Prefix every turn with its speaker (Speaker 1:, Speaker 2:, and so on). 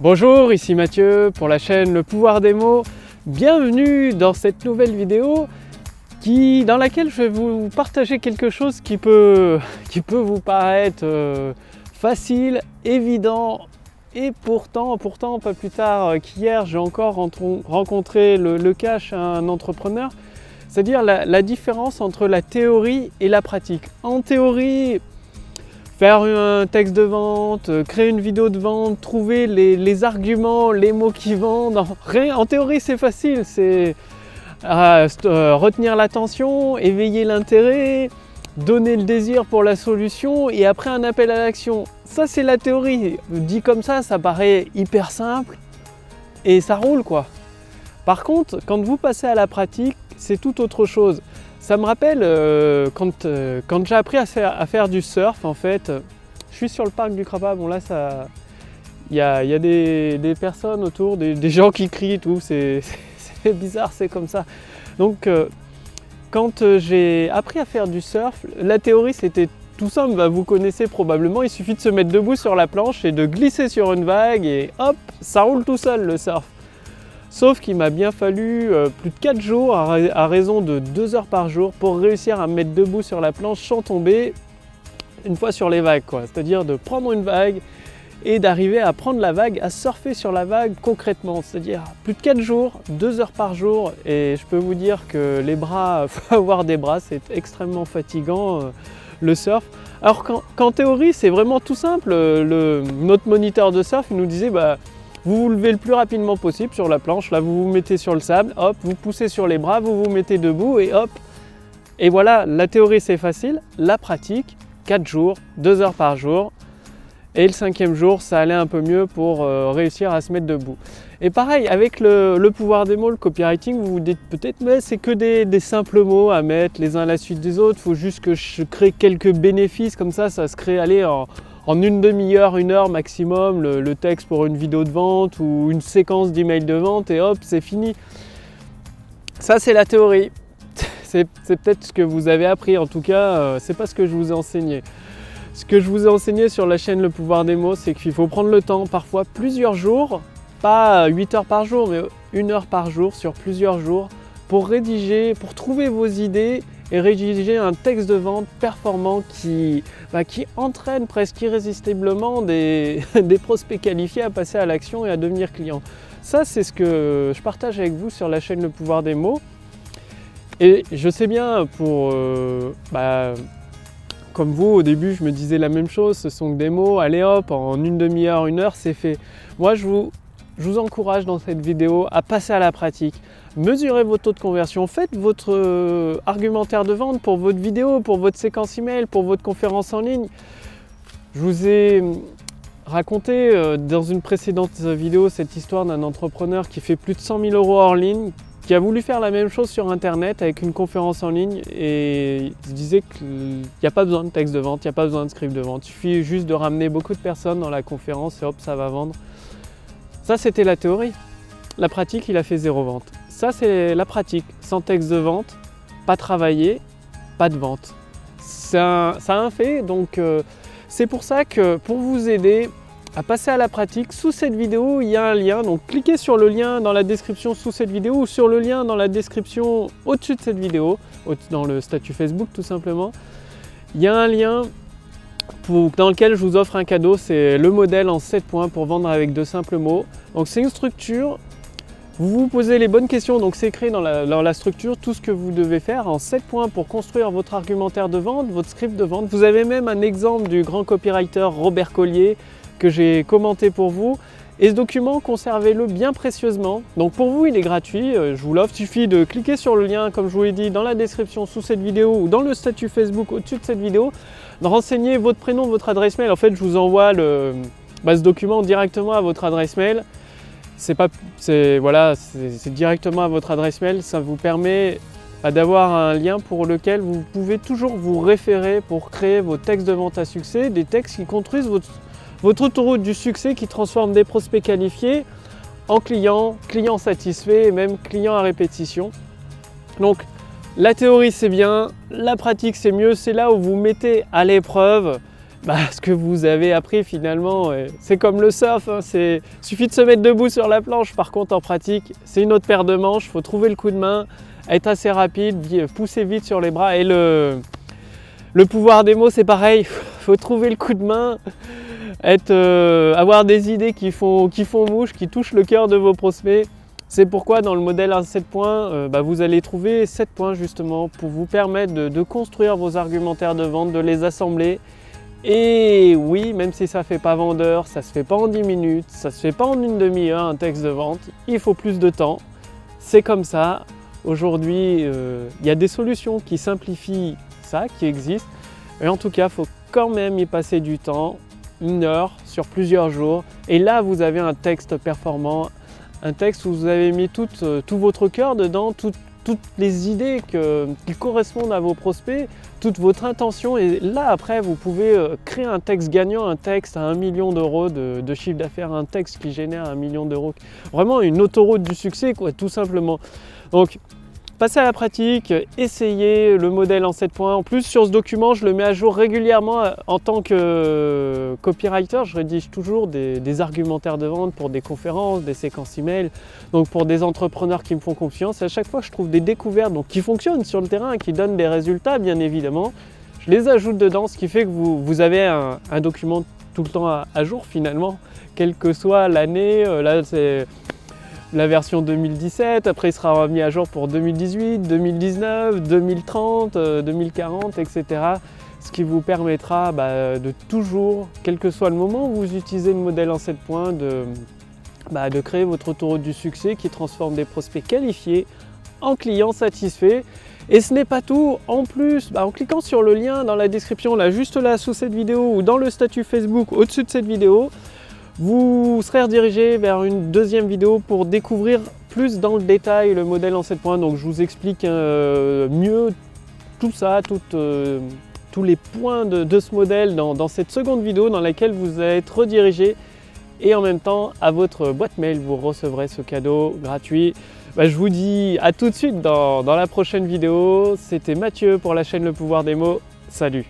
Speaker 1: Bonjour, ici Mathieu pour la chaîne Le pouvoir des mots. Bienvenue dans cette nouvelle vidéo qui, dans laquelle je vais vous partager quelque chose qui peut, qui peut vous paraître euh, facile, évident et pourtant, pourtant pas plus tard qu'hier, j'ai encore rencontré le, le cash un entrepreneur. C'est-à-dire la différence entre la théorie et la pratique. En théorie, faire un texte de vente, euh, créer une vidéo de vente, trouver les, arguments, les mots qui vendent. En théorie, c'est facile. C'est euh, euh, retenir l'attention, éveiller l'intérêt, donner le désir pour la solution et après un appel à l'action. Ça, c'est la théorie. Dit comme ça, ça paraît hyper simple et ça roule quoi. Par contre, quand vous passez à la pratique, c'est tout autre chose. Ça me rappelle euh, euh, quand, j'ai appris à faire, du surf, en fait, je suis sur le parc du Crapa, bon là, ça, il y a, des, personnes autour, des, gens qui crient et tout, c'est bizarre, c'est comme ça. Donc, euh, quand j'ai appris à faire du surf, la théorie c'était tout simple, bah, vous connaissez probablement, il suffit de se mettre debout sur la planche et de glisser sur une vague et hop, ça roule tout seul le surf. Sauf qu'il m'a bien fallu euh, plus de 4 jours à, raison de 2 heures par jour pour réussir à me mettre debout sur la planche sans tomber une fois sur les vagues. C'est-à-dire de prendre une vague et d'arriver à prendre la vague, à surfer sur la vague concrètement. C'est-à-dire plus de 4 jours, 2 heures par jour. Et je peux vous dire que les bras, faut avoir des bras, c'est extrêmement fatigant euh, le surf. Alors qu'en théorie, c'est vraiment tout simple. Le, notre moniteur de surf nous disait bah, vous vous levez le plus rapidement possible sur la planche. Là, vous vous mettez sur le sable, hop, vous poussez sur les bras, vous vous mettez debout et hop. Et voilà, la théorie c'est facile, la pratique, 4 jours, 2 heures par jour. Et le cinquième jour, ça allait un peu mieux pour euh, réussir à se mettre debout. Et pareil, avec le, pouvoir des mots, le copywriting, vous vous dites peut-être, mais c'est que des, des, simples mots à mettre les uns à la suite des autres. Il faut juste que je crée quelques bénéfices, comme ça, ça se crée aller en, en une demi-heure, une heure maximum, le, texte pour une vidéo de vente ou une séquence d'emails de vente et hop, c'est fini. Ça, c'est la théorie. C'est peut-être ce que vous avez appris, en tout cas, euh, c'est pas ce que je vous ai enseigné. Ce que je vous ai enseigné sur la chaîne Le pouvoir des mots, c'est qu'il faut prendre le temps, parfois plusieurs jours, pas 8 heures par jour, mais une heure par jour sur plusieurs jours, pour rédiger, pour trouver vos idées et rédiger un texte de vente performant qui, bah, qui entraîne presque irrésistiblement des, des, prospects qualifiés à passer à l'action et à devenir clients. Ça, c'est ce que je partage avec vous sur la chaîne Le pouvoir des mots. Et je sais bien, pour, euh, bah, comme vous, au début, je me disais la même chose, ce sont que des mots, allez hop, en une demi-heure, une heure, c'est fait. Moi, je vous, je vous encourage dans cette vidéo à passer à la pratique. Mesurez vos taux de conversion, faites votre euh, argumentaire de vente pour votre vidéo, pour votre séquence email, pour votre conférence en ligne. Je vous ai raconté euh, dans une précédente vidéo cette histoire d'un entrepreneur qui fait plus de 100 000 euros hors ligne, qui a voulu faire la même chose sur internet avec une conférence en ligne et il se disait qu'il n'y a pas besoin de texte de vente, il n'y a pas besoin de script de vente, il suffit juste de ramener beaucoup de personnes dans la conférence et hop, ça va vendre. Ça, c'était la théorie. La pratique, il a fait zéro vente. Ça, c'est la pratique. Sans texte de vente, pas travaillé, pas de vente. Ça, a un fait, donc euh, c'est pour ça que pour vous aider à passer à la pratique, sous cette vidéo, il y a un lien. Donc cliquez sur le lien dans la description sous cette vidéo ou sur le lien dans la description au-dessus de cette vidéo, dans le statut Facebook tout simplement. Il y a un lien dans lequel je vous offre un cadeau, c'est le modèle en 7 points pour vendre avec de simples mots. Donc c'est une structure, vous vous posez les bonnes questions, donc c'est écrit dans la, structure tout ce que vous devez faire en 7 points pour construire votre argumentaire de vente, votre script de vente. Vous avez même un exemple du grand copywriter Robert Collier que j'ai commenté pour vous. Et ce document, conservez-le bien précieusement. Donc pour vous, il est gratuit, euh, je vous l'offre. Il suffit de cliquer sur le lien, comme je vous l'ai dit, dans la description sous cette vidéo ou dans le statut Facebook au-dessus de cette vidéo. De renseigner votre prénom, votre adresse mail. En fait, je vous envoie le, bah, ce document directement à votre adresse mail. C'est pas, voilà, c'est directement à votre adresse mail. Ça vous permet bah, d'avoir un lien pour lequel vous pouvez toujours vous référer pour créer vos textes de vente à succès, des textes qui construisent votre votre autoroute du succès qui transforme des prospects qualifiés en clients, clients satisfaits et même clients à répétition. Donc la théorie c'est bien, la pratique c'est mieux, c'est là où vous mettez à l'épreuve bah, ce que vous avez appris finalement. C'est comme le surf, hein, il suffit de se mettre debout sur la planche. Par contre, en pratique, c'est une autre paire de manches. Faut trouver le coup de main, être assez rapide, pousser vite sur les bras. Et le, pouvoir des mots, c'est pareil. Il faut trouver le coup de main, euh, avoir des idées qui font, qui font mouche, qui touchent le cœur de vos prospects. C'est pourquoi dans le modèle à 7 points, euh, bah, vous allez trouver 7 points justement pour vous permettre de, construire vos argumentaires de vente, de les assembler. Et oui, même si ça ne fait pas vendeur, ça ne se fait pas en 10 minutes, ça ne se fait pas en une demi-heure un texte de vente, il faut plus de temps. C'est comme ça. Aujourd'hui, euh, il y a des solutions qui simplifient ça, qui existent. Et en tout cas, il faut quand même y passer du temps, une heure sur plusieurs jours. Et là, vous avez un texte performant, un texte où vous avez mis tout, euh, votre cœur dedans, toutes les idées qui correspondent à vos prospects, toute votre intention. Et là, après, vous pouvez euh, créer un texte gagnant, un texte à un million d'euros de, de, chiffre d'affaires, un texte qui génère un million d'euros. Vraiment une autoroute du succès, quoi, tout simplement. Donc, Passez à la pratique, essayez le modèle en 7 points. En plus, sur ce document, je le mets à jour régulièrement euh, en tant que euh, copywriter. Je rédige toujours des, argumentaires de vente pour des conférences, des séquences email, donc pour des entrepreneurs qui me font confiance. Et à chaque fois, je trouve des découvertes donc, qui fonctionnent sur le terrain, qui donnent des résultats, bien évidemment. Je les ajoute dedans, ce qui fait que vous, avez un, document tout le temps à, à jour finalement, quelle que soit l'année. Euh, là, c'est la version 2017, après il sera mis à jour pour 2018, 2019, 2030, 2040, etc. Ce qui vous permettra bah, de toujours, quel que soit le moment où vous utilisez le modèle en 7 points, de, bah, de créer votre autoroute du succès qui transforme des prospects qualifiés en clients satisfaits. Et ce n'est pas tout, en plus, bah, en cliquant sur le lien dans la description, là juste là sous cette vidéo ou dans le statut Facebook au-dessus de cette vidéo, vous serez redirigé vers une deuxième vidéo pour découvrir plus dans le détail le modèle en 7 points. Donc je vous explique euh, mieux tout ça, euh, tous les points de, ce modèle dans, cette seconde vidéo dans laquelle vous être redirigé et en même temps à votre boîte mail vous recevrez ce cadeau gratuit. Bah, je vous dis à tout de suite dans la prochaine vidéo. C'était Mathieu pour la chaîne Le Pouvoir des mots. Salut